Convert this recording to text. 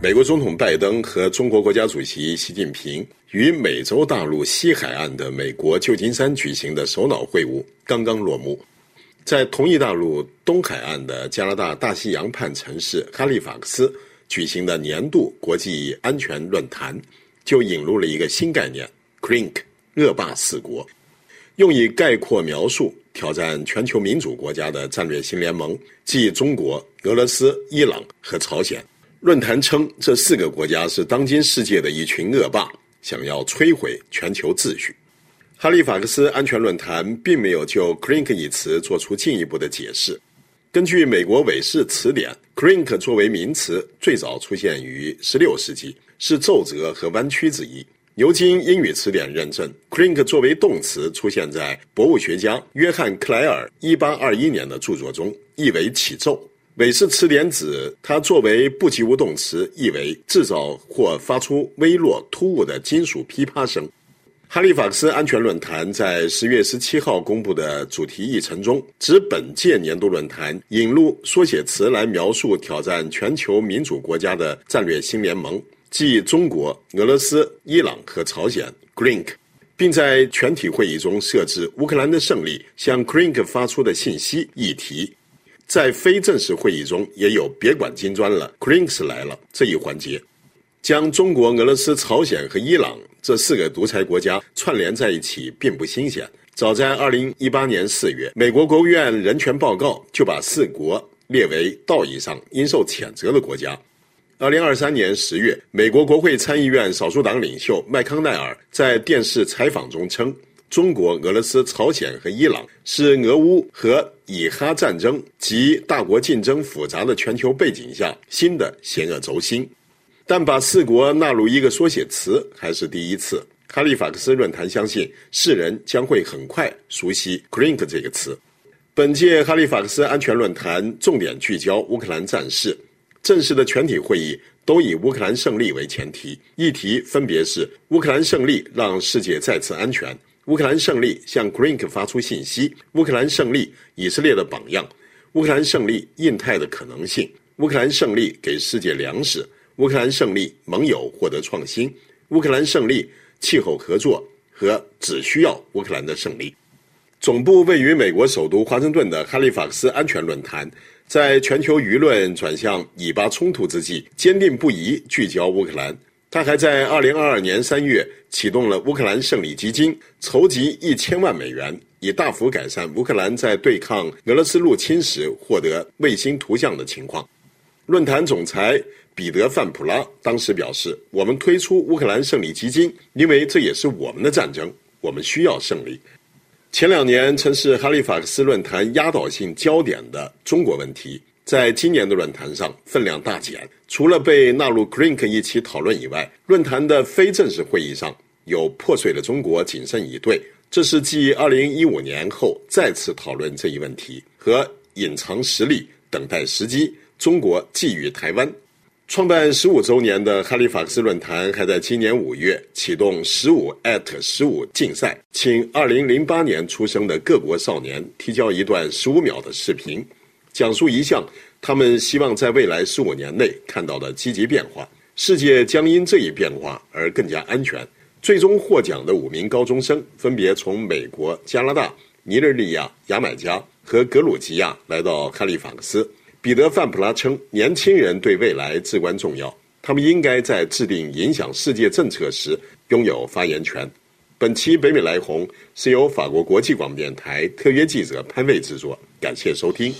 美国总统拜登和中国国家主席习近平与美洲大陆西海岸的美国旧金山举行的首脑会晤刚刚落幕，在同一大陆东海岸的加拿大大西洋畔城市哈利法克斯举行的年度国际安全论坛，就引入了一个新概念 “crink”—— 恶霸四国，用以概括描述挑战全球民主国家的战略新联盟，即中国、俄罗斯、伊朗和朝鲜。论坛称，这四个国家是当今世界的一群恶霸，想要摧毁全球秩序。哈利法克斯安全论坛并没有就 “crink” 一词做出进一步的解释。根据美国韦氏词典，“crink” 作为名词最早出现于16世纪，是皱褶和弯曲之意。牛津英语词典认证，“crink” 作为动词出现在博物学家约翰克莱尔1821年的著作中，意为起皱。韦氏词典指它作为不及物动词，意为制造或发出微弱突兀的金属噼啪声。哈利法克斯安全论坛在十月十七号公布的主题议程中，指本届年度论坛引入缩写词来描述挑战全球民主国家的战略新联盟，即中国、俄罗斯、伊朗和朝鲜 （CRINC），并在全体会议中设置乌克兰的胜利向 CRINC 发出的信息议题。在非正式会议中，也有别管金砖了 c r i n k s 来了这一环节，将中国、俄罗斯、朝鲜和伊朗这四个独裁国家串联在一起，并不新鲜。早在2018年4月，美国国务院人权报告就把四国列为道义上应受谴责的国家。2023年10月，美国国会参议院少数党领袖麦康奈尔在电视采访中称。中国、俄罗斯、朝鲜和伊朗是俄乌和以哈战争及大国竞争复杂的全球背景下新的邪恶轴心，但把四国纳入一个缩写词还是第一次。哈利法克斯论坛相信世人将会很快熟悉 “crink” 这个词。本届哈利法克斯安全论坛重点聚焦乌克兰战事，正式的全体会议都以乌克兰胜利为前提，议题分别是乌克兰胜利让世界再次安全。乌克兰胜利向 Crink 发出信息，乌克兰胜利以色列的榜样，乌克兰胜利印太的可能性，乌克兰胜利给世界粮食，乌克兰胜利盟友获得创新，乌克兰胜利气候合作和只需要乌克兰的胜利。总部位于美国首都华盛顿的哈利法克斯安全论坛，在全球舆论转向以巴冲突之际，坚定不移聚焦乌克兰。他还在2022年3月启动了乌克兰胜利基金，筹集一千万美元，以大幅改善乌克兰在对抗俄罗斯入侵时获得卫星图像的情况。论坛总裁彼得·范普拉当时表示：“我们推出乌克兰胜利基金，因为这也是我们的战争，我们需要胜利。”前两年曾是哈利法克斯论坛压倒性焦点的中国问题。在今年的论坛上分量大减，除了被纳入 CRINC 一起讨论以外，论坛的非正式会议上有破碎的中国谨慎以对，这是继2015年后再次讨论这一问题和隐藏实力、等待时机。中国觊觎台湾，创办十五周年的哈利法克斯论坛还在今年五月启动十五十五竞赛，请2008年出生的各国少年提交一段十五秒的视频。讲述一项他们希望在未来十五年内看到的积极变化，世界将因这一变化而更加安全。最终获奖的五名高中生分别从美国、加拿大、尼日利亚、牙买加和格鲁吉亚来到哈利法克斯。彼得·范普拉称，年轻人对未来至关重要，他们应该在制定影响世界政策时拥有发言权。本期北美来红是由法国国际广播电台特约记者潘卫制作，感谢收听。